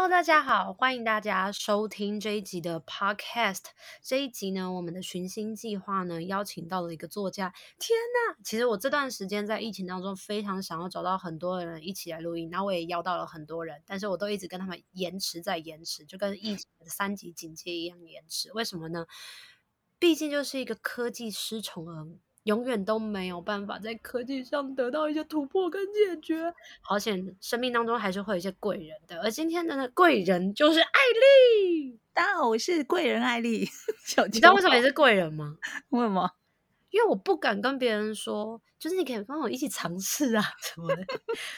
Hello，大家好，欢迎大家收听这一集的 Podcast。这一集呢，我们的寻星计划呢，邀请到了一个作家。天呐，其实我这段时间在疫情当中，非常想要找到很多人一起来录音，然后我也邀到了很多人，但是我都一直跟他们延迟在延迟，就跟疫情的三级警戒一样延迟。为什么呢？毕竟就是一个科技失宠儿。永远都没有办法在科技上得到一些突破跟解决，好险，生命当中还是会有一些贵人的。而今天的贵人就是艾丽。大家好，我是贵人艾丽。小你知道为什么你是贵人吗？为什么？因为我不敢跟别人说，就是你可以帮我一起尝试啊什么的。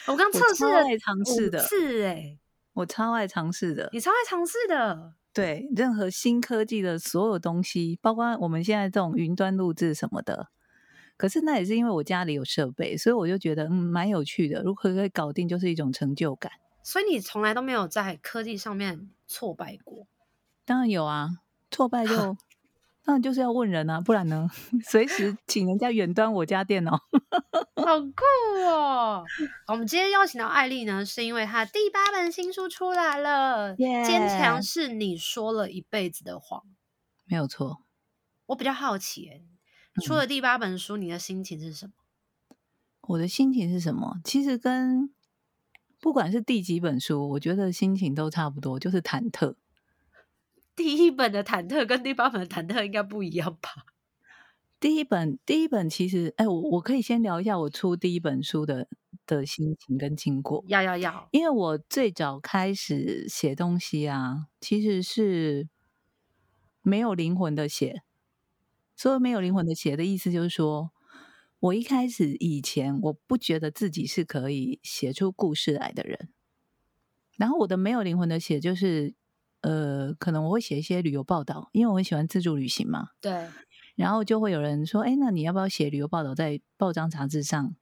我刚测试了尝试的，是哎，我超爱尝试的，你超爱尝试的。对，任何新科技的所有东西，包括我们现在这种云端录制什么的。可是那也是因为我家里有设备，所以我就觉得嗯蛮有趣的。如何可以搞定，就是一种成就感。所以你从来都没有在科技上面挫败过？当然有啊，挫败 就当然就是要问人啊，不然呢，随时请人家远端我家电脑，好酷哦！我们今天邀请到艾丽呢，是因为她第八本新书出来了，坚强是你说了一辈子的谎，没有错。我比较好奇、欸出了第八本书，你的心情是什么？我的心情是什么？其实跟不管是第几本书，我觉得心情都差不多，就是忐忑。第一本的忐忑跟第八本的忐忑应该不一样吧？第一本，第一本其实，哎，我我可以先聊一下我出第一本书的的心情跟经过。要要要，因为我最早开始写东西啊，其实是没有灵魂的写。所以没有灵魂的写的意思就是说，我一开始以前我不觉得自己是可以写出故事来的人。然后我的没有灵魂的写就是，呃，可能我会写一些旅游报道，因为我很喜欢自助旅行嘛。对。然后就会有人说，哎，那你要不要写旅游报道在报章杂志上，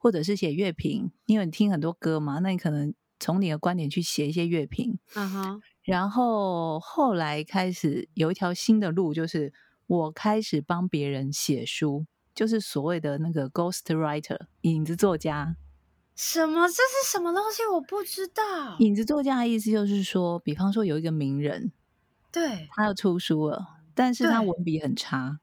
或者是写乐评？因为你听很多歌嘛，那你可能从你的观点去写一些乐评。嗯哼。然后后来开始有一条新的路，就是。我开始帮别人写书，就是所谓的那个 ghost writer 影子作家。什么？这是什么东西？我不知道。影子作家的意思就是说，比方说有一个名人，对，他要出书了，但是他文笔很差，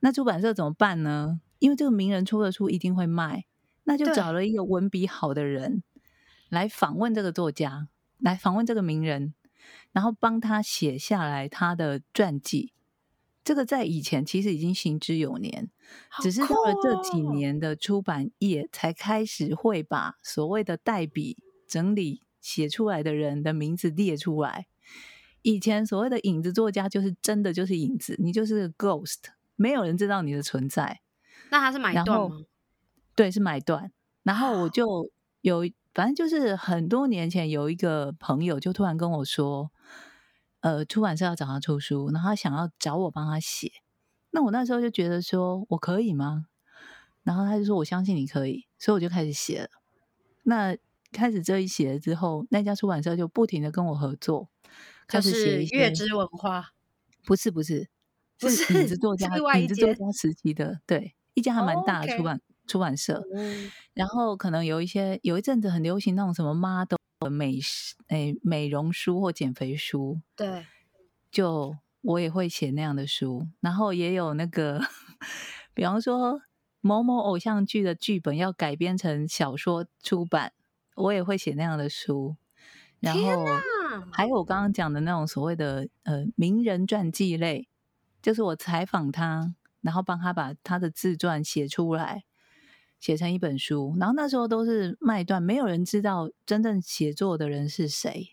那出版社怎么办呢？因为这个名人出的书一定会卖，那就找了一个文笔好的人来访问这个作家，对来访问这个名人，然后帮他写下来他的传记。这个在以前其实已经行之有年，哦、只是到了这几年的出版业才开始会把所谓的代笔整理写出来的人的名字列出来。以前所谓的影子作家就是真的就是影子，你就是个 ghost，没有人知道你的存在。那他是买断吗？对，是买断。然后我就有，反正就是很多年前有一个朋友就突然跟我说。呃，出版社要找他出书，然后他想要找我帮他写。那我那时候就觉得说，我可以吗？然后他就说，我相信你可以，所以我就开始写了。那开始这一写了之后，那家出版社就不停的跟我合作，开始写。月之文化？不是不是，是影子作家，影子作家时期的，对，一家还蛮大的出版、oh. 出版社。嗯、然后可能有一些有一阵子很流行那种什么 model。美食诶，美容书或减肥书，对，就我也会写那样的书，然后也有那个，比方说某某偶像剧的剧本要改编成小说出版，我也会写那样的书。然后还有我刚刚讲的那种所谓的呃名人传记类，就是我采访他，然后帮他把他的自传写出来。写成一本书，然后那时候都是卖断，没有人知道真正写作的人是谁。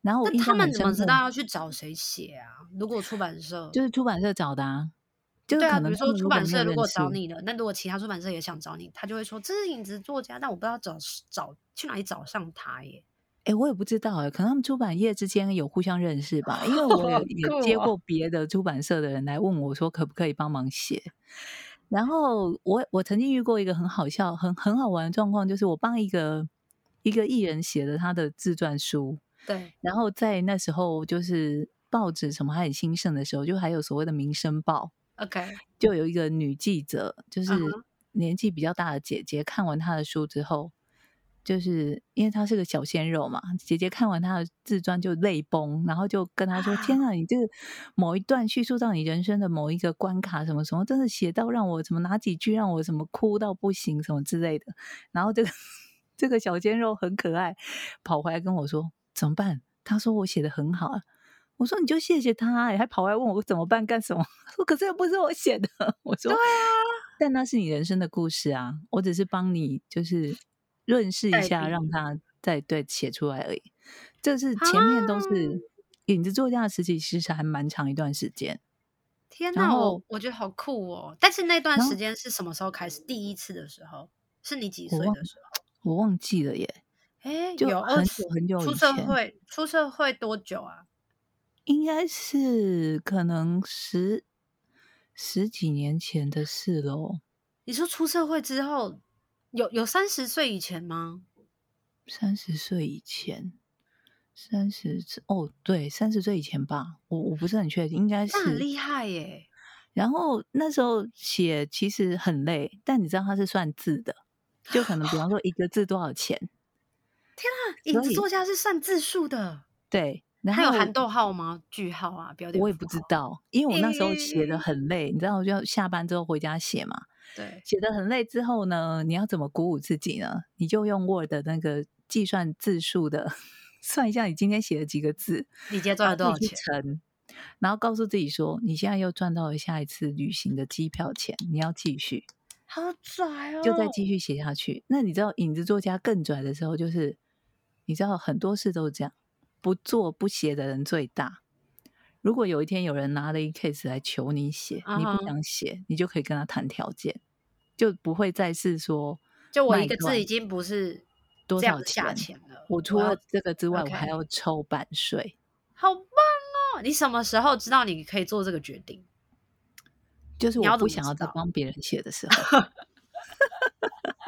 然后他们怎么知道要去找谁写啊？如果出版社就是出版社找的啊，就是啊，比如说出版社如果找你了，那如果其他出版社也想找你，他就会说这是影子作家，但我不知道找找去哪里找上他耶。哎，我也不知道哎，可能他们出版业之间有互相认识吧，因为我 也也接过别的出版社的人来问我说可不可以帮忙写。然后我我曾经遇过一个很好笑、很很好玩的状况，就是我帮一个一一个艺人写的他的自传书，对，然后在那时候就是报纸什么还很兴盛的时候，就还有所谓的《民生报》，OK，就有一个女记者，就是年纪比较大的姐姐，看完他的书之后。就是因为他是个小鲜肉嘛，姐姐看完他的自传就泪崩，然后就跟他说：“啊、天啊，你这个某一段叙述到你人生的某一个关卡，什么什么，真的写到让我什么哪几句让我什么哭到不行，什么之类的。”然后这个这个小鲜肉很可爱，跑回来跟我说：“怎么办？”他说：“我写的很好啊。”我说：“你就谢谢他，还跑回来问我怎么办干什么？”说：“可是又不是我写的。”我说：“对啊，但那是你人生的故事啊，我只是帮你就是。”润饰一下，让他再对写出来而已。这是前面都是影子作家的时期，其实还蛮长一段时间。天哪，我我觉得好酷哦！但是那段时间是什么时候开始？第一次的时候是你几岁的时候？我忘记了耶。哎，就有很久很久。出社会出社会多久啊？应该是可能十十几年前的事喽。你说出社会之后？有有三十岁以前吗？三十岁以前，三十哦，对，三十岁以前吧。我我不是很确定，应该是。很厉害耶。然后那时候写其实很累，但你知道它是算字的，就可能比方说一个字多少钱？天啊，影子作家是算字数的。对，还有含逗号吗？句号啊，标点。我也不知道，因为我那时候写的很累，欸、你知道，我就要下班之后回家写嘛。对，写的很累之后呢，你要怎么鼓舞自己呢？你就用 Word 的那个计算字数的，算一下你今天写了几个字，你今天赚了多少钱？然后告诉自己说，你现在又赚到了下一次旅行的机票钱，你要继续，好拽哦，就再继续写下去。那你知道影子作家更拽的时候，就是你知道很多事都是这样，不做不写的人最大。如果有一天有人拿了一 case 来求你写，uh -huh. 你不想写，你就可以跟他谈条件，就不会再是说，就我一个字已经不是多少价钱了。我除了这个之外，我还要抽版税。好棒哦！你什么时候知道你可以做这个决定？就是我不想要再帮别人写的时候，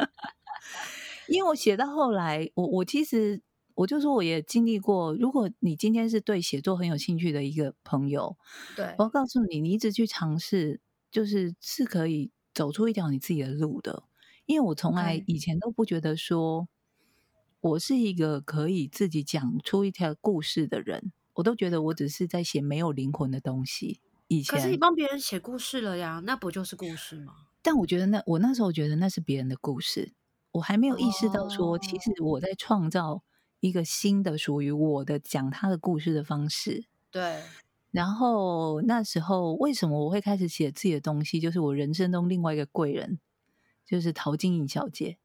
因为我写到后来，我我其实。我就说，我也经历过。如果你今天是对写作很有兴趣的一个朋友，对，我要告诉你，你一直去尝试，就是是可以走出一条你自己的路的。因为我从来以前都不觉得说，我是一个可以自己讲出一条故事的人，我都觉得我只是在写没有灵魂的东西。以前，可是你帮别人写故事了呀，那不就是故事吗？但我觉得那我那时候觉得那是别人的故事，我还没有意识到说，其实我在创造。一个新的属于我的讲他的故事的方式，对。然后那时候为什么我会开始写自己的东西？就是我人生中另外一个贵人，就是陶晶莹小姐。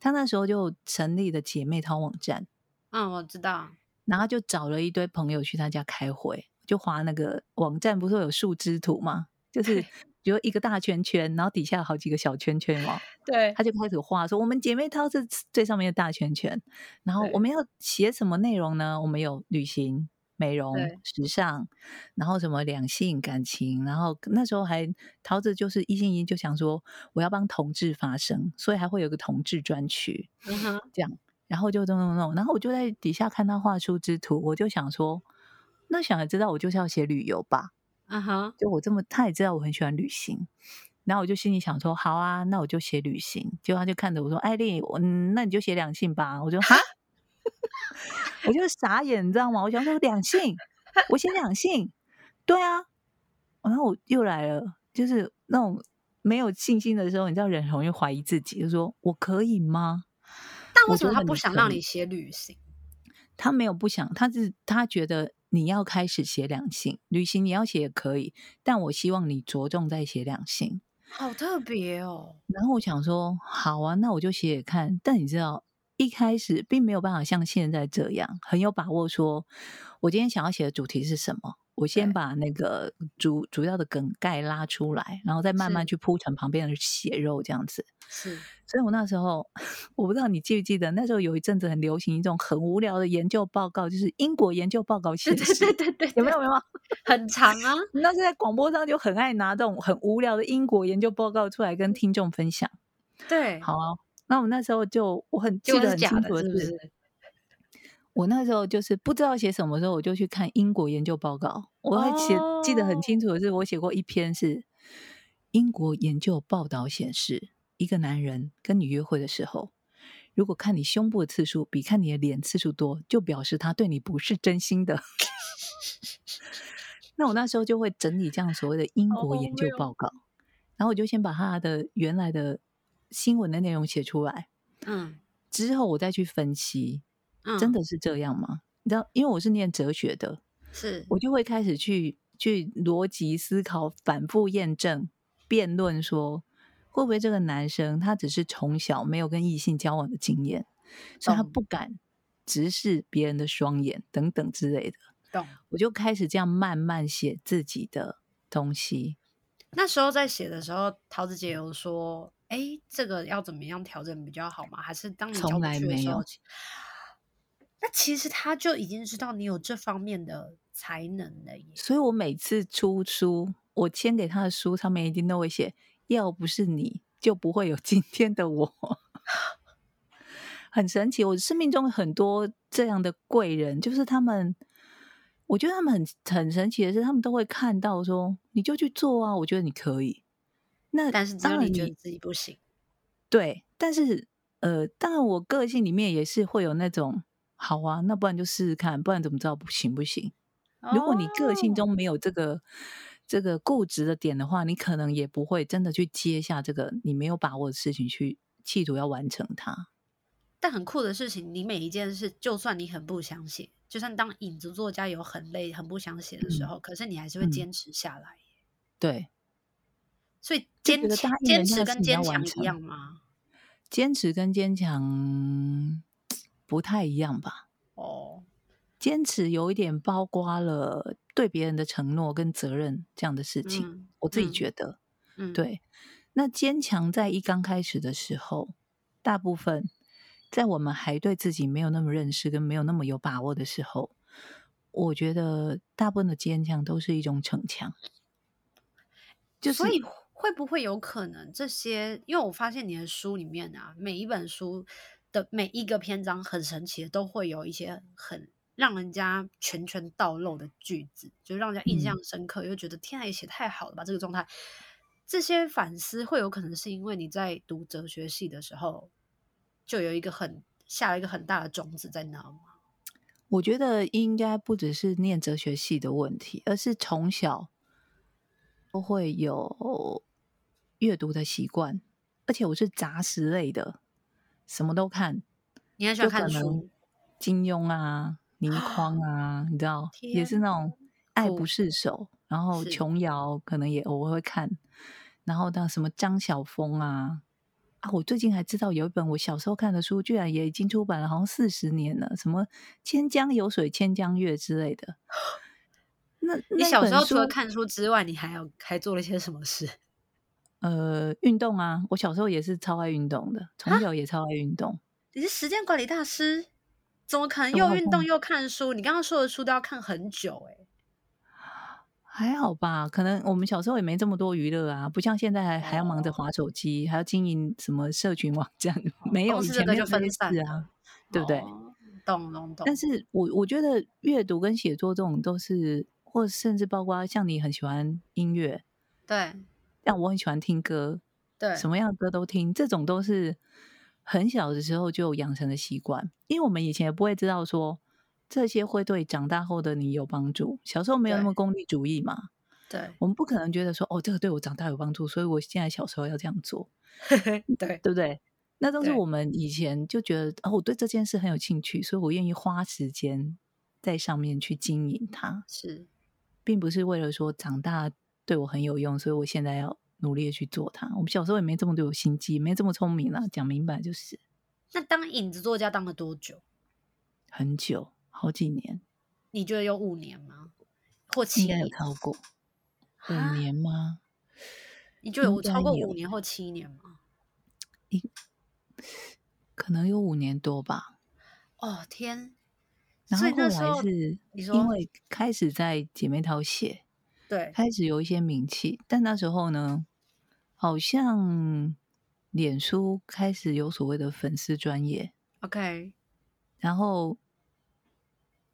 她那时候就成立了姐妹淘网站。嗯，我知道。然后就找了一堆朋友去她家开会，就画那个网站，不是有树枝图吗？就是。比如一个大圈圈，然后底下有好几个小圈圈嘛。对，他就开始画说：“我们姐妹淘是最上面的大圈圈，然后我们要写什么内容呢？我们有旅行、美容、时尚，然后什么两性感情，然后那时候还桃子就是一心一意就想说我要帮同志发声，所以还会有个同志专区，嗯哼，这样，然后就弄弄弄，然后我就在底下看他画出之图，我就想说，那想要知道我就是要写旅游吧。”嗯哼，就我这么，他也知道我很喜欢旅行，然后我就心里想说，好啊，那我就写旅行。结果他就看着我说，艾丽，我嗯，那你就写两性吧。我就哈，我就傻眼，你知道吗？我想说两性，我写两性，对啊。然后我又来了，就是那种没有信心的时候，你知道人很容易怀疑自己，就说我可以吗？但为什么他不想让你写旅行？他没有不想，他是他觉得。你要开始写两性旅行，你要写也可以，但我希望你着重在写两性，好特别哦。然后我想说，好啊，那我就写写看。但你知道，一开始并没有办法像现在这样很有把握，说我今天想要写的主题是什么。我先把那个主主要的梗概拉出来，然后再慢慢去铺成旁边的血肉这样子。是，所以我那时候 我不知道你记不记得，那时候有一阵子很流行一种很无聊的研究报告，就是英国研究报告写的。对对对对，有没有有没有？很长啊！那是在广播上就很爱拿这种很无聊的英国研究报告出来跟听众分享。对，好啊，那我那时候就我很记得很清楚的是，是，是，是我那时候就是不知道写什么时候，我就去看英国研究报告。我还写、哦、记得很清楚的是，我写过一篇是英国研究报道显示，一个男人跟你约会的时候，如果看你胸部的次数比看你的脸次数多，就表示他对你不是真心的。那我那时候就会整理这样所谓的英国研究报告，哦、然后我就先把他的原来的新闻的内容写出来，嗯，之后我再去分析，嗯、真的是这样吗？你知道，因为我是念哲学的，是我就会开始去去逻辑思考、反复验证、辩论，说会不会这个男生他只是从小没有跟异性交往的经验，所以他不敢直视别人的双眼等等之类的。懂，我就开始这样慢慢写自己的东西。那时候在写的时候，桃子姐有说：“哎，这个要怎么样调整比较好吗？”还是当你从来没有？那其实他就已经知道你有这方面的才能了耶。所以我每次出书，我签给他的书上面一定都会写：“要不是你就不会有今天的我。”很神奇，我生命中很多这样的贵人，就是他们。我觉得他们很很神奇的是，他们都会看到说，你就去做啊，我觉得你可以。那但是当然你觉得自己不行，对。但是呃，当然我个性里面也是会有那种，好啊，那不然就试试看，不然怎么知道不行不行？如果你个性中没有这个、哦、这个固执的点的话，你可能也不会真的去接下这个你没有把握的事情去企图要完成它。但很酷的事情，你每一件事，就算你很不想写。就算当影子作家有很累、很不想写的时候，嗯、可是你还是会坚持下来。对，所以坚持坚持跟坚强一样吗？坚持跟坚强不太一样吧？哦，坚持有一点包括了对别人的承诺跟责任这样的事情。嗯、我自己觉得，嗯，对。那坚强在一刚开始的时候，大部分。在我们还对自己没有那么认识跟没有那么有把握的时候，我觉得大部分的坚强都是一种逞强。就所以会不会有可能这些？因为我发现你的书里面啊，每一本书的每一个篇章很神奇的，都会有一些很让人家拳拳到肉的句子，就让人家印象深刻，又、嗯、觉得天啊，也写太好了吧！这个状态，这些反思会有可能是因为你在读哲学系的时候。就有一个很下了一个很大的种子在那吗？我觉得应该不只是念哲学系的问题，而是从小都会有阅读的习惯，而且我是杂食类的，什么都看。你很喜欢看书？金庸啊，倪匡啊，你知道，也是那种爱不释手。然后琼瑶可能也偶尔会看，然后到什么张晓峰啊。啊！我最近还知道有一本我小时候看的书，居然也已经出版了，好像四十年了。什么“千江有水千江月”之类的。那你小时候除了看书之外，你还有还做了些什么事？呃，运动啊！我小时候也是超爱运动的，从小也超爱运动。你是时间管理大师？怎么可能又运动又看书？你刚刚说的书都要看很久。还好吧，可能我们小时候也没这么多娱乐啊，不像现在还还要忙着划手机，哦、还要经营什么社群网站，没有以前没有分散啊，对不对？懂懂懂。但是我我觉得阅读跟写作这种都是，或甚至包括像你很喜欢音乐，对，像我很喜欢听歌，对，什么样的歌都听，这种都是很小的时候就养成的习惯，因为我们以前也不会知道说。这些会对长大后的你有帮助。小时候没有那么功利主义嘛？对，我们不可能觉得说，哦，这个对我长大有帮助，所以我现在小时候要这样做。对，对不对？那都是我们以前就觉得，哦，我对这件事很有兴趣，所以我愿意花时间在上面去经营它。是，并不是为了说长大对我很有用，所以我现在要努力的去做它。我们小时候也没这么多有心机，没这么聪明啦。讲明白就是。那当影子作家当了多久？很久。好几年，你觉得有五年吗？或七年？有超过五年吗？你觉得有超过五年或七年吗？可能有五年多吧。哦天！然后后来是因为开始在姐妹淘写，对，开始有一些名气，但那时候呢，好像脸书开始有所谓的粉丝专业，OK，然后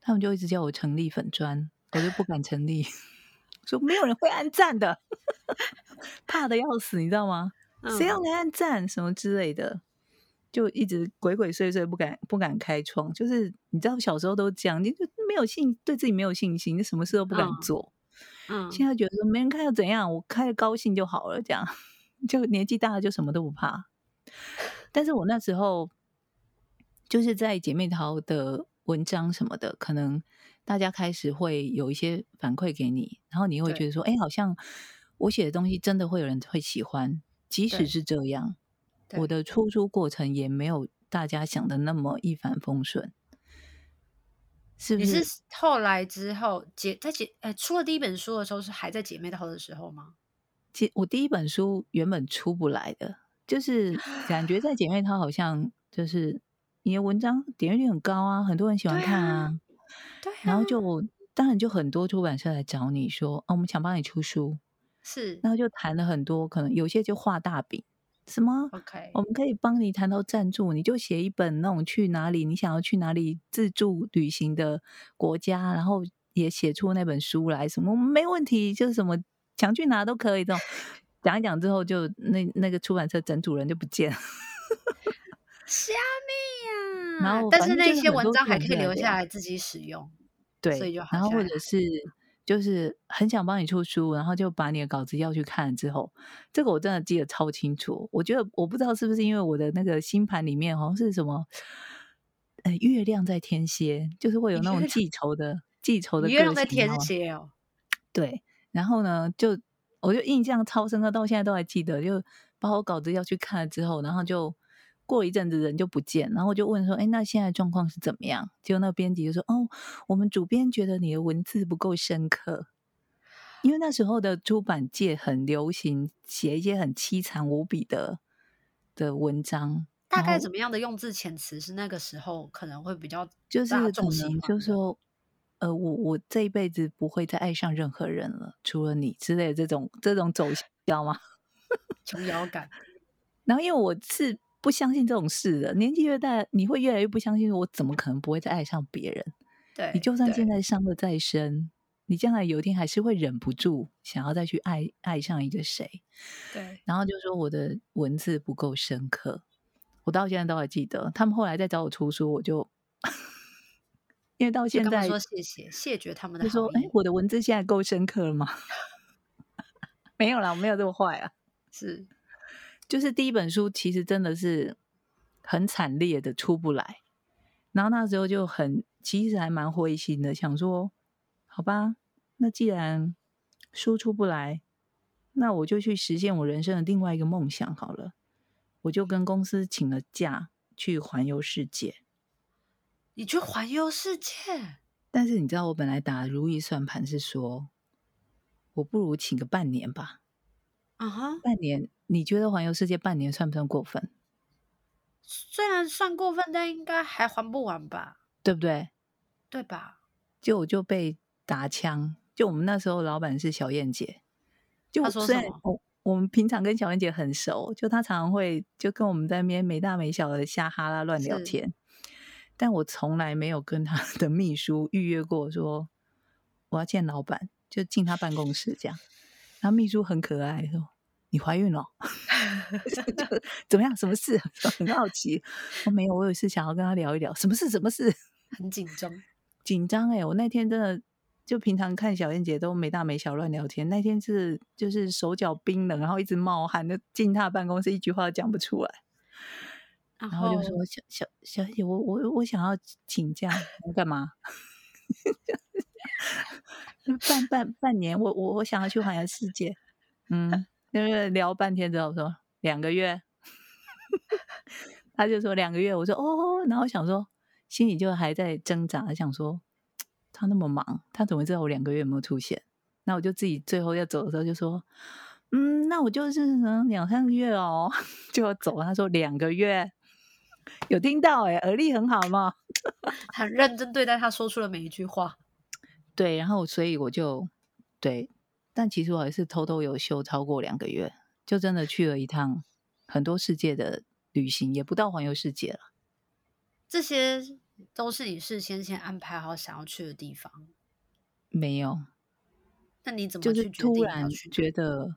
他们就一直叫我成立粉专，我就不敢成立，说没有人会按赞的，怕的要死，你知道吗？嗯、谁要来按赞什么之类的，就一直鬼鬼祟祟，不敢不敢开创。就是你知道，小时候都这样，你就没有信，对自己没有信心，你什么事都不敢做。嗯，嗯现在觉得说没人看又怎样，我开的高兴就好了，这样。就年纪大了，就什么都不怕。但是我那时候就是在姐妹淘的文章什么的，可能大家开始会有一些反馈给你，然后你会觉得说，哎，好像我写的东西真的会有人会喜欢。即使是这样，我的出书过程也没有大家想的那么一帆风顺。是不是？你是后来之后姐在姐呃出了第一本书的时候，是还在姐妹淘的时候吗？我第一本书原本出不来的，就是感觉在姐妹淘好像就是你的文章点阅率很高啊，很多人喜欢看啊，对啊，然后就当然就很多出版社来找你说，哦，我们想帮你出书，是，然后就谈了很多，可能有些就画大饼，什么，OK，我们可以帮你谈到赞助，你就写一本那种去哪里，你想要去哪里自助旅行的国家，然后也写出那本书来，什么没问题，就是什么。想去哪都可以，这种讲一讲之后就，就那那个出版社整组人就不见了，虾米呀？然后，但是那些文章还可以留下来自己使用，对，所以就好然后或者是就是很想帮你出书，然后就把你的稿子要去看之后，这个我真的记得超清楚。我觉得我不知道是不是因为我的那个星盘里面好像是什么，呃，月亮在天蝎，就是会有那种记仇的记仇的。月亮在天蝎哦，对。然后呢，就我就印象超深刻，到现在都还记得。就把我稿子要去看了之后，然后就过一阵子人就不见，然后我就问说：“哎，那现在状况是怎么样？”结果那编辑就说：“哦，我们主编觉得你的文字不够深刻，因为那时候的出版界很流行写一些很凄惨无比的的文章。大概怎么样的用字遣词是那个时候可能会比较就是可能就是说。”呃，我我这一辈子不会再爱上任何人了，除了你之类的这种这种走向，知道吗？琼瑶感。然后，因为我是不相信这种事的，年纪越大，你会越来越不相信，我怎么可能不会再爱上别人？对，你就算现在伤的再深，你将来有一天还是会忍不住想要再去爱爱上一个谁。对，然后就说我的文字不够深刻，我到现在都还记得。他们后来再找我出书，我就。因为到现在说谢谢谢绝他们的，就说哎，我的文字现在够深刻了吗？没有啦，我没有这么坏啊。是，就是第一本书其实真的是很惨烈的出不来，然后那时候就很其实还蛮灰心的，想说好吧，那既然书出不来，那我就去实现我人生的另外一个梦想好了。我就跟公司请了假去环游世界。你去环游世界？但是你知道，我本来打如意算盘是说，我不如请个半年吧。啊哈，半年？你觉得环游世界半年算不算过分？虽然算过分，但应该还还不完吧？对不对？对吧？就我就被打枪。就我们那时候老板是小燕姐，就虽然我我们平常跟小燕姐很熟，就她常常会就跟我们在那边没大没小的瞎哈拉乱聊天。但我从来没有跟她 的秘书预约过，说我要见老板，就进她办公室这样。然后秘书很可爱，说：“你怀孕了？怎么样？什么事？” 很好奇。我没有，我有事想要跟他聊一聊。什么事？什么事？很紧张，紧张哎！我那天真的就平常看小燕姐都没大没小乱聊天，那天是就是手脚冰冷，然后一直冒汗，就进他的办公室一句话都讲不出来。然后就说小小小姐，我我我想要请假，要干嘛？半半半年，我我我想要去环游世界。嗯，因为聊半天之后说两个月，他就说两个月。我说哦，然后想说心里就还在挣扎，想说他那么忙，他怎么知道我两个月有没有出现？那我就自己最后要走的时候就说，嗯，那我就是能两三个月哦，就要走。他说两个月。有听到哎、欸，耳力很好吗？很认真对待他说出了每一句话。对，然后所以我就对，但其实我还是偷偷有休超过两个月，就真的去了一趟很多世界的旅行，也不到环游世界了。这些都是你事先先安排好想要去的地方？没有。那你怎么就是突然觉得，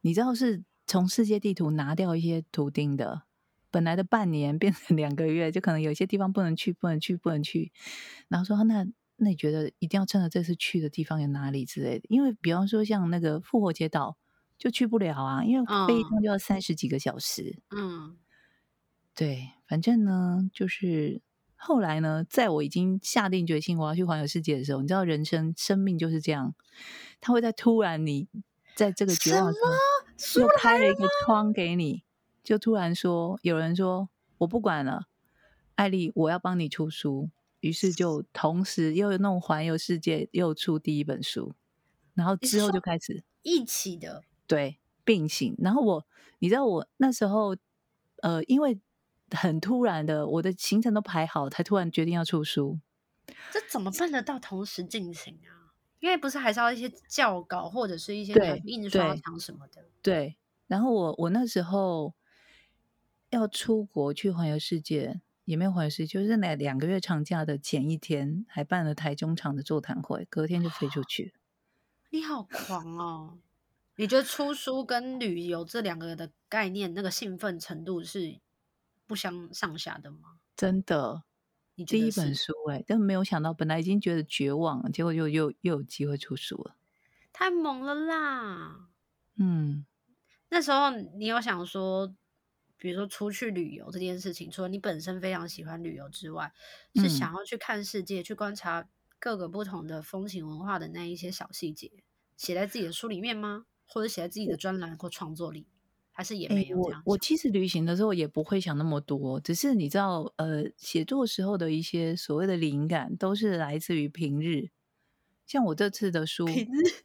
你知道是从世界地图拿掉一些图钉的，本来的半年变成两个月，就可能有些地方不能去，不能去，不能去。然后说那。那你觉得一定要趁着这次去的地方有哪里之类的？因为比方说像那个复活节岛就去不了啊，因为飞一趟就要三十几个小时。嗯，对，反正呢，就是后来呢，在我已经下定决心我要去环游世界的时候，你知道人生生命就是这样，他会在突然你在这个绝望的时候又开了一个窗给你，就突然说有人说我不管了，艾丽，我要帮你出书。于是就同时又弄环游世界，又出第一本书，然后之后就开始一起的，对，并行。然后我，你知道我那时候，呃，因为很突然的，我的行程都排好，才突然决定要出书。这怎么办得到同时进行啊？因为不是还是要一些校稿或者是一些印刷厂什么的。对。对。然后我我那时候要出国去环游世界。也没有回事，就是那两个月长假的前一天，还办了台中场的座谈会，隔天就飞出去。你好狂哦！你觉得出书跟旅游这两个的概念，那个兴奋程度是不相上下的吗？真的，你第一本书哎，但没有想到，本来已经觉得绝望，结果又又又有机会出书了，太猛了啦！嗯，那时候你有想说？比如说出去旅游这件事情，除了你本身非常喜欢旅游之外，是想要去看世界、嗯、去观察各个不同的风情文化的那一些小细节，写在自己的书里面吗？或者写在自己的专栏或创作里，还是也没有这样、欸？我我其实旅行的时候也不会想那么多，只是你知道，呃，写作时候的一些所谓的灵感，都是来自于平日。像我这次的书，平日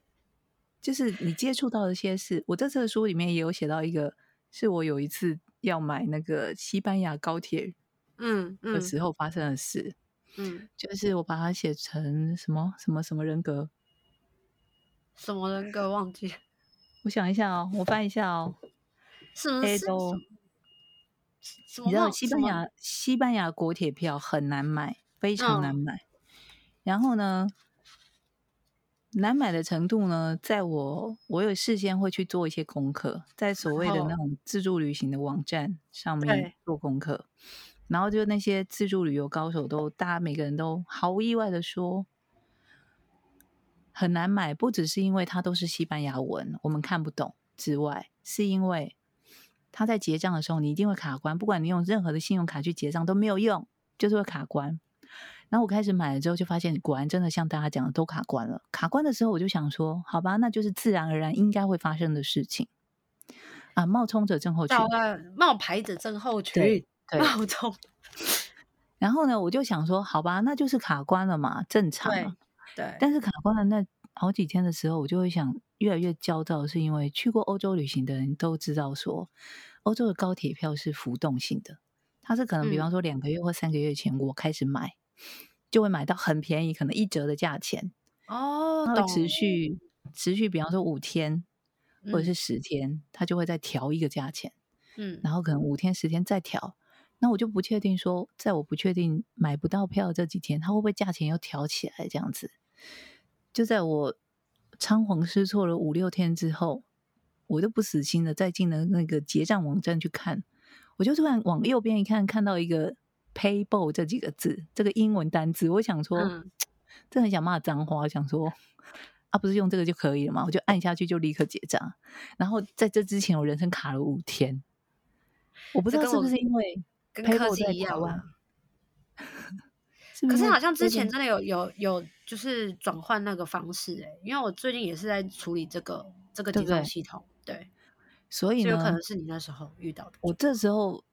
就是你接触到的一些事。我这次的书里面也有写到一个，是我有一次。要买那个西班牙高铁，嗯，的时候发生的事，嗯，就是我把它写成什么什么什么人格，什么人格忘记，我想一下哦，我翻一下哦，什么是？你知道西班牙西班牙国铁票很难买，非常难买，嗯、然后呢？难买的程度呢，在我我有事先会去做一些功课，在所谓的那种自助旅行的网站上面做功课，然后就那些自助旅游高手都，大家每个人都毫无意外的说很难买，不只是因为它都是西班牙文，我们看不懂。之外，是因为他在结账的时候你一定会卡关，不管你用任何的信用卡去结账都没有用，就是会卡关。然后我开始买了之后，就发现果然真的像大家讲的都卡关了。卡关的时候，我就想说，好吧，那就是自然而然应该会发生的事情啊！冒充者症候群，冒牌者症候群，对，对冒充。然后呢，我就想说，好吧，那就是卡关了嘛，正常。对，对。但是卡关了那好几天的时候，我就会想，越来越焦躁，是因为去过欧洲旅行的人都知道说，欧洲的高铁票是浮动性的，它是可能比方说两个月或三个月前我开始买。就会买到很便宜，可能一折的价钱哦，它会持续持续，比方说五天或者是十天，它就会再调一个价钱，嗯，然后可能五天十天再调，那我就不确定说，在我不确定买不到票这几天，它会不会价钱又调起来这样子？就在我仓皇失措了五六天之后，我就不死心的再进了那个结账网站去看，我就突然往右边一看，看到一个。Payable 这几个字，这个英文单字，我想说，嗯、真的很想骂脏话，想说啊，不是用这个就可以了吗？我就按下去就立刻结账。然后在这之前，我人生卡了五天，我不知道是不是因为跟科技一样啊。可是好像之前真的有有有，就是转换那个方式哎、欸，因为我最近也是在处理这个这个结账系统，对，对，对，所以呢，有可能是你那时候遇到的。我这时候。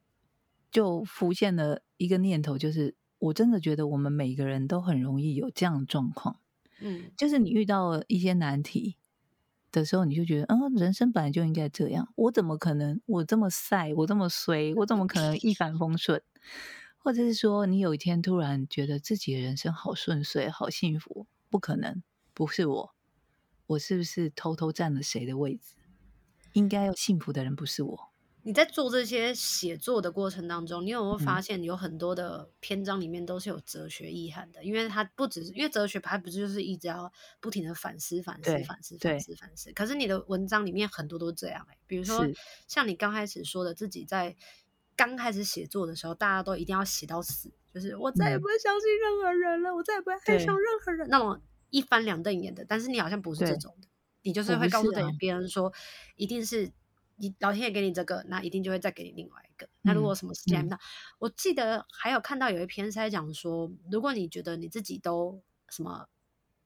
就浮现了一个念头，就是我真的觉得我们每个人都很容易有这样的状况，嗯，就是你遇到了一些难题的时候，你就觉得，嗯，人生本来就应该这样，我怎么可能我这么晒，我这么衰，我怎么可能一帆风顺？或者是说，你有一天突然觉得自己的人生好顺遂、好幸福，不可能，不是我，我是不是偷偷占了谁的位置？应该要幸福的人不是我。你在做这些写作的过程当中，你有没有发现有很多的篇章里面都是有哲学意涵的？嗯、因为它不只是因为哲学，它不是就是一直要不停的反思、反思、反思、反思、反思。可是你的文章里面很多都这样哎、欸，比如说像你刚开始说的，自己在刚开始写作的时候，大家都一定要写到死，就是我再也不会相信任何人了，嗯、我再也不会爱上任何人，那种一翻两瞪眼的。但是你好像不是这种的，你就是会告诉别人说，一定是。你老天爷给你这个，那一定就会再给你另外一个。嗯、那如果什么时间到，嗯、我记得还有看到有一篇是在讲说，如果你觉得你自己都什么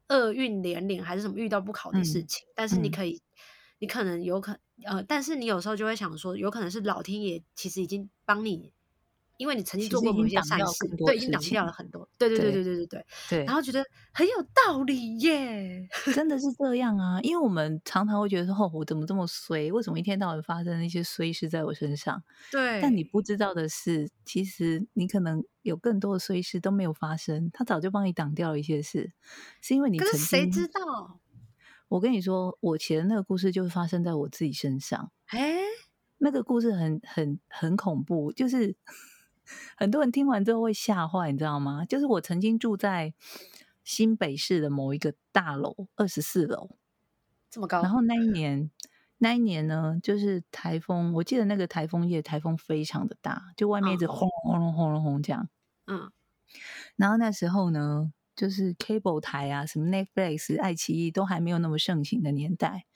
厄运连连，还是什么遇到不好的事情，嗯、但是你可以，嗯、你可能有可呃，但是你有时候就会想说，有可能是老天爷其实已经帮你。因为你曾经做过某些善事，对，已经挡掉了很多。对对对对对对对。对，然后觉得很有道理耶，真的是 这样啊！因为我们常常会觉得说：“哦，我怎么这么衰？为什么一天到晚发生那些衰事在我身上？”对。但你不知道的是，其实你可能有更多的衰事都没有发生，他早就帮你挡掉了一些事，是因为你曾经。可是谁知道？我跟你说，我写的那个故事就是发生在我自己身上。哎，那个故事很很很恐怖，就是。很多人听完之后会吓坏，你知道吗？就是我曾经住在新北市的某一个大楼，二十四楼，这么高。然后那一年，那一年呢，就是台风，我记得那个台风夜，台风非常的大，就外面一直轰隆轰隆轰隆轰这样。嗯。然后那时候呢，就是 cable 台啊，什么 Netflix、爱奇艺都还没有那么盛行的年代，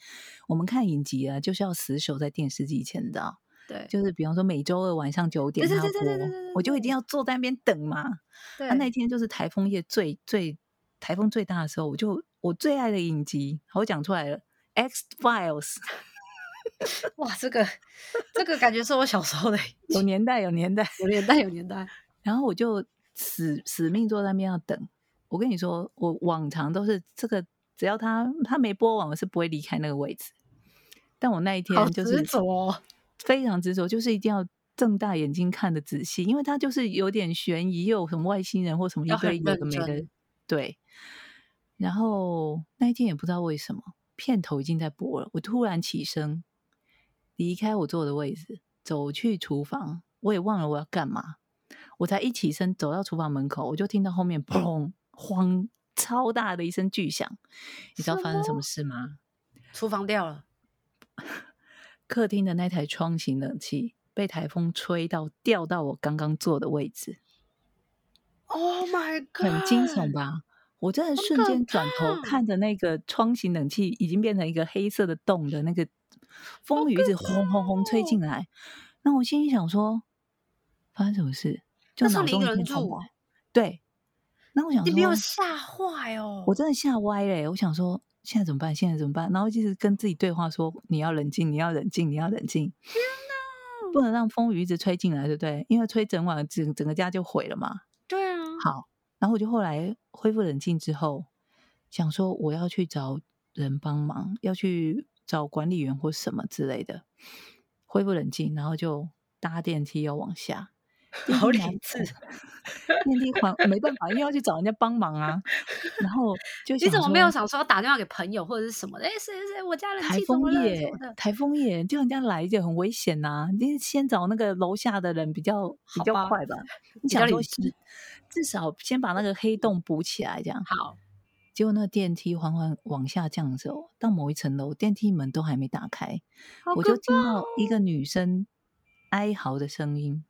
我们看影集啊，就是要死守在电视机前的。对，就是比方说每周二晚上九点他要播，我就一定要坐在那边等嘛。对，那那天就是台风夜最最台风最大的时候，我就我最爱的影集，我讲出来了，《X Files》。哇，这个这个感觉是我小时候的，有年代，有年代，有年代，有年代。然后我就死死命坐在那边要等。我跟你说，我往常都是这个，只要他他没播完，我是不会离开那个位置。但我那一天就是。非常执着，就是一定要睁大眼睛看的仔细，因为它就是有点悬疑，又有什么外星人或什么一堆有的没的。对。然后那一天也不知道为什么，片头已经在播了，我突然起身，离开我坐的位置，走去厨房，我也忘了我要干嘛。我才一起身走到厨房门口，我就听到后面 砰，慌，超大的一声巨响。你知道发生什么事吗？厨房掉了。客厅的那台窗型冷气被台风吹到，掉到我刚刚坐的位置。Oh my god！很惊悚吧？我真的瞬间转头看着那个窗型冷气，已经变成一个黑色的洞的那个风雨一直轰轰轰吹进来。那我心里想说，发生什么事？就脑中一片空白。对。那我想说，你没有吓坏哦？我真的吓歪了。我想说。现在怎么办？现在怎么办？然后就是跟自己对话说：“你要冷静，你要冷静，你要冷静。”天哪！不能让风雨一直吹进来，对不对？因为吹整晚，整整个家就毁了嘛。对啊。好，然后我就后来恢复冷静之后，想说我要去找人帮忙，要去找管理员或什么之类的。恢复冷静，然后就搭电梯要往下。好两次，电梯还没办法，因为要去找人家帮忙啊。然后就你怎么没有想说打电话给朋友或者是什么的？哎，谁谁谁，我家人台风夜，台风夜，就人家来就很危险呐、啊。你先找那个楼下的人比较比较快吧。你想说至少先把那个黑洞补起来，这样好。结果那个电梯缓缓往下降的时候，到某一层楼，电梯门都还没打开，我就听到一个女生哀嚎的声音。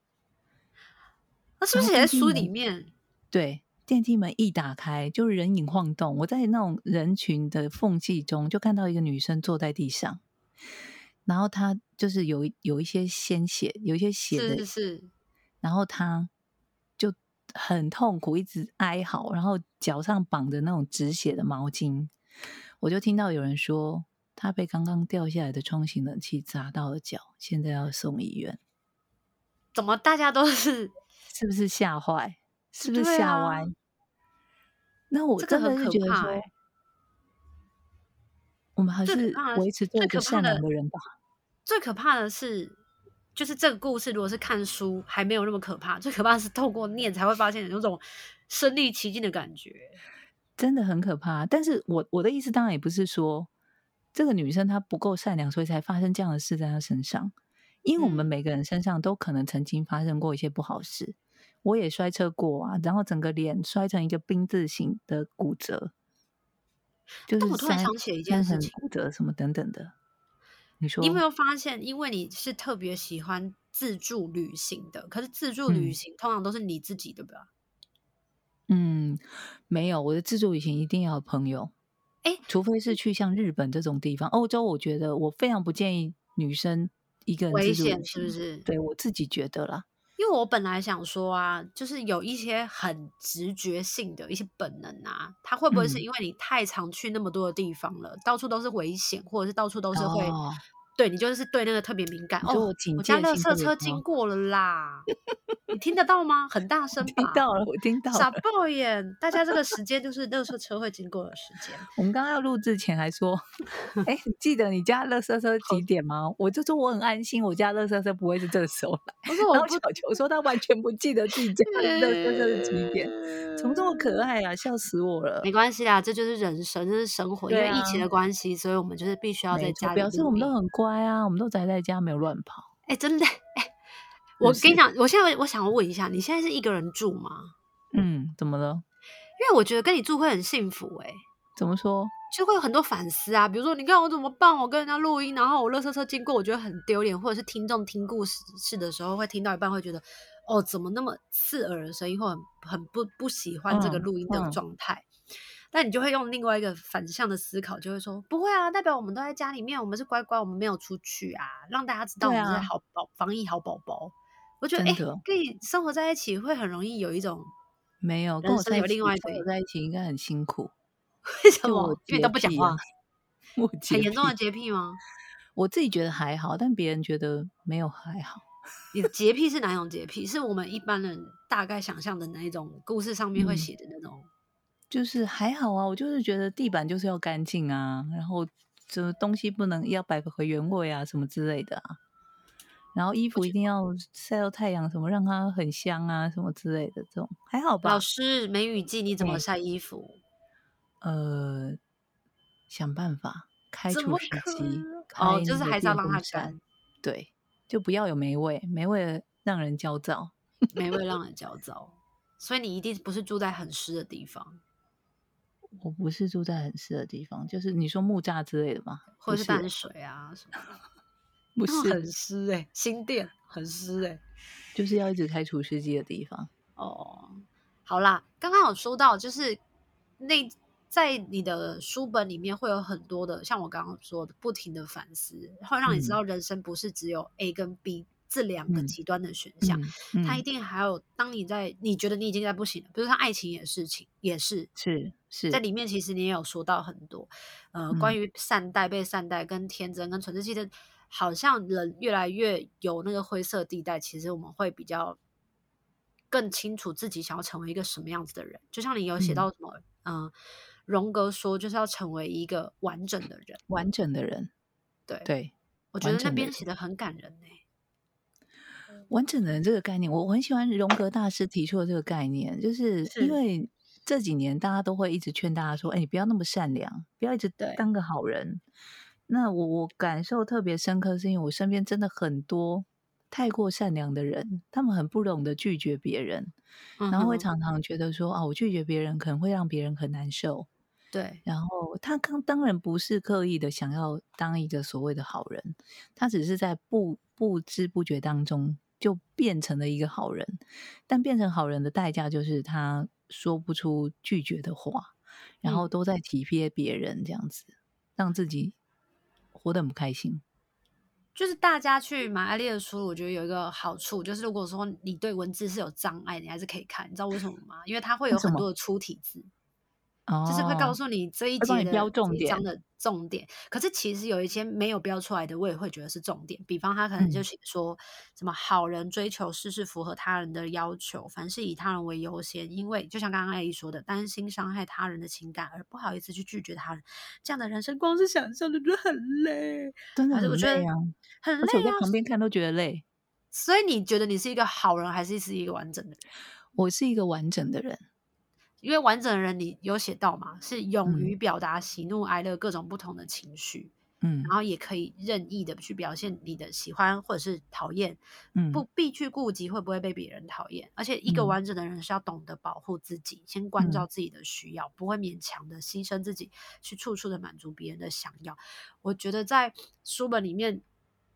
那是不是写在书里面？对，电梯门一打开，就人影晃动。我在那种人群的缝隙中，就看到一个女生坐在地上，然后她就是有有一些鲜血，有一些血的，是是。然后她就很痛苦，一直哀嚎，然后脚上绑着那种止血的毛巾。我就听到有人说，她被刚刚掉下来的窗型冷气砸到了脚，现在要送医院。怎么大家都是？是不是吓坏？是不是吓歪？啊、那我真的是觉得说，欸、我们还是维持做一个善良的人吧。最可怕的是，就是这个故事，如果是看书，还没有那么可怕。最可怕的是透过念才会发现有种身历其境的感觉，真的很可怕。但是我我的意思当然也不是说这个女生她不够善良，所以才发生这样的事在她身上。因为我们每个人身上都可能曾经发生过一些不好事。嗯、我也摔车过啊，然后整个脸摔成一个冰字形的骨折。就是我突然想起了一件事情，骨折什么等等的。你说，你有没有发现，因为你是特别喜欢自助旅行的，可是自助旅行通常都是你自己，对吧？嗯，没有，我的自助旅行一定要有朋友。哎，除非是去像日本这种地方，欧洲，我觉得我非常不建议女生一个人自助是不是？对，我自己觉得啦。因为我本来想说啊，就是有一些很直觉性的一些本能啊，它会不会是因为你太常去那么多的地方了，嗯、到处都是危险，或者是到处都是会。哦对，你就是对那个特别敏感哦。我家乐色车经过了啦，你听得到吗？很大声吧？听到了，我听到了。傻 爆眼！大家这个时间就是垃圾车会经过的时间。我们刚刚要录制前还说，哎，你记得你家乐色车几点吗？我就说我很安心，我家乐色车不会是这个时候来。不是我，小球说他完全不记得自己家垃圾车是几点，怎么这么可爱啊？笑死我了。没关系啦，这就是人生，这是生活。因为疫情的关系，所以我们就是必须要在家里。表示我们都很乖。乖啊，我们都宅在家，没有乱跑。哎、欸，真的，哎、欸，我跟你讲，我现在我想问一下，你现在是一个人住吗？嗯，怎么了？因为我觉得跟你住会很幸福、欸。哎，怎么说？就会有很多反思啊，比如说，你看我怎么办？我跟人家录音，然后我乐车车经过，我觉得很丢脸，或者是听众听故事的时候，会听到一半会觉得，哦，怎么那么刺耳的声音，或很很不不喜欢这个录音的状态。嗯嗯那你就会用另外一个反向的思考，就会说不会啊，代表我们都在家里面，我们是乖乖，我们没有出去啊，让大家知道我们是好宝、啊、防疫好宝宝。我觉得哎，跟你生活在一起会很容易有一种没有跟我在有另外一个在一起应该很辛苦。为什么？因为都不讲话。很严重的洁癖吗？我自己觉得还好，但别人觉得没有还好。你的洁癖是哪种洁癖？是我们一般人大概想象的那一种故事上面会写的那种。嗯就是还好啊，我就是觉得地板就是要干净啊，然后什么东西不能要摆回原位啊，什么之类的啊。然后衣服一定要晒到太阳，什么让它很香啊，什么之类的，这种还好吧。老师，梅雨季你怎么晒衣服？呃，想办法开除湿机，哦，就是还是要让它干。对，就不要有霉味，霉味让人焦躁，霉味让人 焦躁，所以你一定不是住在很湿的地方。我不是住在很湿的地方，就是你说木栅之类的吗？或者是淡水啊什么的？不是很湿哎、欸，新店很湿哎、欸，就是要一直开除湿机的地方。哦，好啦，刚刚有说到，就是那在你的书本里面会有很多的，像我刚刚说的，不停的反思，会让你知道人生不是只有 A 跟 B。这两个极端的选项，嗯嗯、它一定还有。当你在你觉得你已经在不行了，比如说爱情也是情也是是是在里面，其实你也有说到很多，呃，关于善待、被善待、跟天真、跟纯真，其实好像人越来越有那个灰色地带。其实我们会比较更清楚自己想要成为一个什么样子的人。就像你有写到什么，嗯，荣、呃、格说就是要成为一个完整的人，完整的人。对对，我觉得那边写的很感人呢、欸。完整的人这个概念，我很喜欢荣格大师提出的这个概念，就是因为这几年大家都会一直劝大家说：“哎，你不要那么善良，不要一直当个好人。”那我我感受特别深刻，是因为我身边真的很多太过善良的人，他们很不懂得拒绝别人，然后会常常觉得说：“啊，我拒绝别人可能会让别人很难受。”对，然后他刚当然不是刻意的想要当一个所谓的好人，他只是在不不知不觉当中。就变成了一个好人，但变成好人的代价就是他说不出拒绝的话，然后都在体贴别人，这样子、嗯、让自己活得很不开心。就是大家去买艾丽的书，我觉得有一个好处，就是如果说你对文字是有障碍，你还是可以看。你知道为什么吗？因为它会有很多的粗体字。就是会告诉你这一节的标重点的重点，可是其实有一些没有标出来的，我也会觉得是重点。比方他可能就写说什么好人追求事事符合他人的要求，凡事以他人为优先，因为就像刚刚阿姨说的，担心伤害他人的情感而不好意思去拒绝他人，这样的人生光是想象就觉得很累，真的很累啊，很累啊，而且我在旁边看都觉得累。所以你觉得你是一个好人，还是是一个完整的人？我是一个完整的人。因为完整的人，你有写到嘛？是勇于表达喜怒哀乐各种不同的情绪。嗯，然后也可以任意的去表现你的喜欢或者是讨厌，嗯，不必去顾及会不会被别人讨厌。而且一个完整的人是要懂得保护自己，嗯、先关照自己的需要，不会勉强的牺牲自己去处处的满足别人的想要。我觉得在书本里面，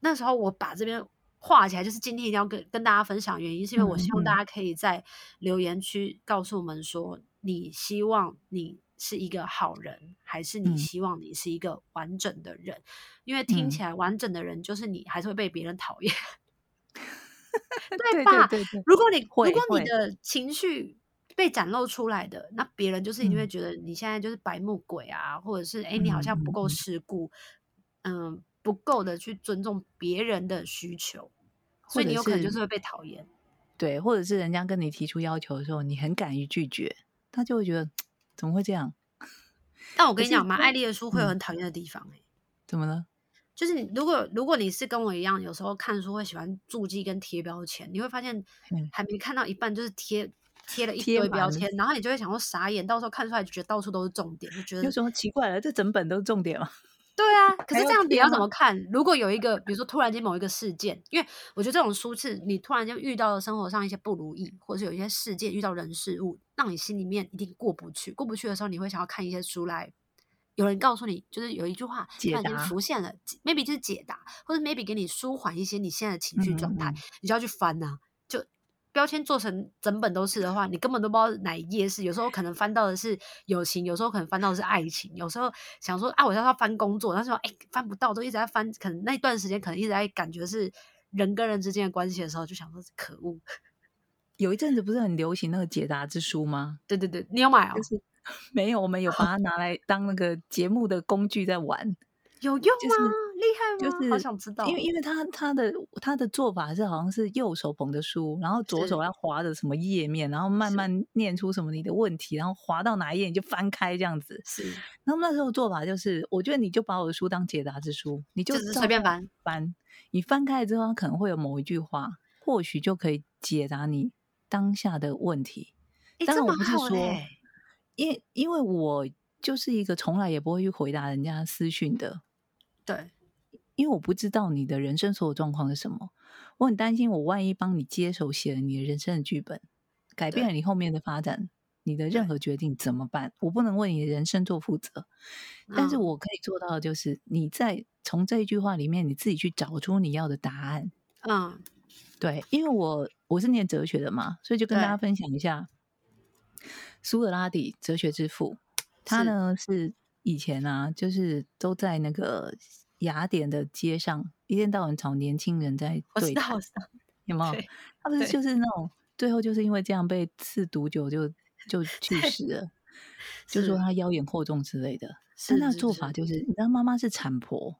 那时候我把这边画起来，就是今天一定要跟跟大家分享原因，是因为我希望大家可以在留言区告诉我们说，你希望你。是一个好人，还是你希望你是一个完整的人？嗯、因为听起来完整的人就是你，还是会被别人讨厌，嗯、对吧？对对对对，如果你如果你的情绪被展露出来的，那别人就是一定会觉得你现在就是白目鬼啊，嗯、或者是哎，你好像不够世故，嗯，嗯，不够的去尊重别人的需求，所以你有可能就是会被讨厌。对，或者是人家跟你提出要求的时候，你很敢于拒绝，他就会觉得。怎么会这样？但我跟你讲嘛，艾丽的书会有很讨厌的地方、欸嗯、怎么了？就是你如果如果你是跟我一样，有时候看书会喜欢注记跟贴标签，你会发现还没看到一半就是贴贴了一堆标签，然后你就会想说傻眼，到时候看出来就觉得到处都是重点，就觉得有什么奇怪了？这整本都是重点吗？对啊，可是这样你要怎么看？如果有一个，比如说突然间某一个事件，因为我觉得这种书是你突然间遇到了生活上一些不如意，或者是有一些事件遇到人事物，让你心里面一定过不去。过不去的时候，你会想要看一些书来，有人告诉你，就是有一句话突然间浮现了，maybe 就是解答，或者 maybe 给你舒缓一些你现在的情绪状态，嗯嗯嗯，你就要去翻啊。标签做成整本都是的话，你根本都不知道哪一页是。有时候可能翻到的是友情，有时候可能翻到的是爱情，有时候想说啊，我要要翻工作，但是说哎翻不到，都一直在翻。可能那段时间可能一直在感觉是人跟人之间的关系的时候，就想说可恶。有一阵子不是很流行那个解答之书吗？对对对，你有买哦？就是 没有，我们有把它拿来当那个节目的工具在玩。有用吗？就是厉害吗？就是好想知道，因为因为他他的他的做法是好像是右手捧着书，然后左手要划着什么页面，然后慢慢念出什么你的问题，然后划到哪一页你就翻开这样子。是，然后那时候做法就是，我觉得你就把我的书当解答之书，你就随便翻翻，你翻开了之后可能会有某一句话，或许就可以解答你当下的问题。但是我不是说，因因为我就是一个从来也不会去回答人家私讯的。对，因为我不知道你的人生所有状况是什么，我很担心，我万一帮你接手写了你的人生的剧本，改变了你后面的发展，你的任何决定怎么办？我不能为你的人生做负责，但是我可以做到的就是，你在从这一句话里面，你自己去找出你要的答案。嗯，对，因为我我是念哲学的嘛，所以就跟大家分享一下，苏格拉底，哲学之父，他呢是。以前啊，就是都在那个雅典的街上，一天到晚找年轻人在对谈，有没有？他不是就是那种最后就是因为这样被赐毒酒就就去世了，就说他妖言惑众之类的。但那做法就是，你知道妈妈是产婆，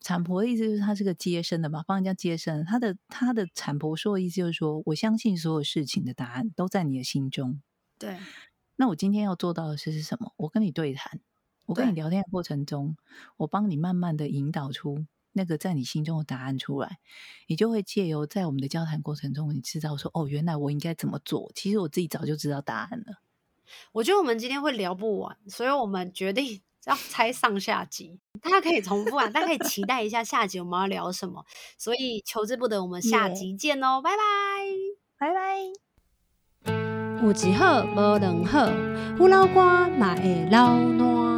产婆的意思就是她是个接生的嘛，帮人家接生。她的她的产婆说的意思就是说，我相信所有事情的答案都在你的心中。对，那我今天要做到的是是什么？我跟你对谈。我跟你聊天的过程中，我帮你慢慢的引导出那个在你心中的答案出来，你就会借由在我们的交谈过程中，你知道说哦，原来我应该怎么做。其实我自己早就知道答案了。我觉得我们今天会聊不完，所以我们决定要拆上下集。大家可以重复啊，大家可以期待一下下集我们要聊什么。所以求之不得，我们下集见哦，拜拜，拜拜。有一好无两好，有老瓜嘛会老烂。